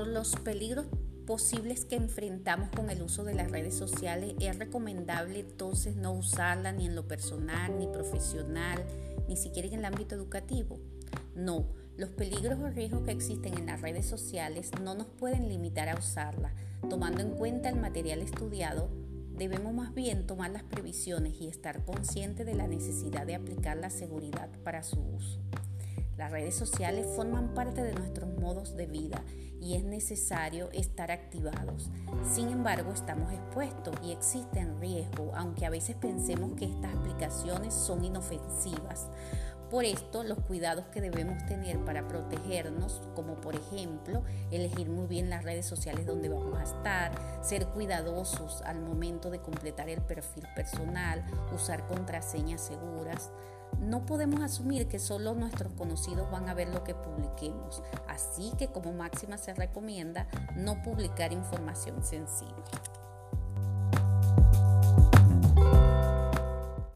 los peligros posibles que enfrentamos con el uso de las redes sociales, es recomendable entonces no usarla ni en lo personal, ni profesional, ni siquiera en el ámbito educativo. No, los peligros o riesgos que existen en las redes sociales no nos pueden limitar a usarla. Tomando en cuenta el material estudiado, debemos más bien tomar las previsiones y estar conscientes de la necesidad de aplicar la seguridad para su uso. Las redes sociales forman parte de nuestros de vida y es necesario estar activados. Sin embargo, estamos expuestos y existen riesgos, aunque a veces pensemos que estas aplicaciones son inofensivas. Por esto, los cuidados que debemos tener para protegernos, como por ejemplo, elegir muy bien las redes sociales donde vamos a estar, ser cuidadosos al momento de completar el perfil personal, usar contraseñas seguras, no podemos asumir que solo nuestros conocidos van a ver lo que publiquemos, así que como máxima se recomienda no publicar información sensible.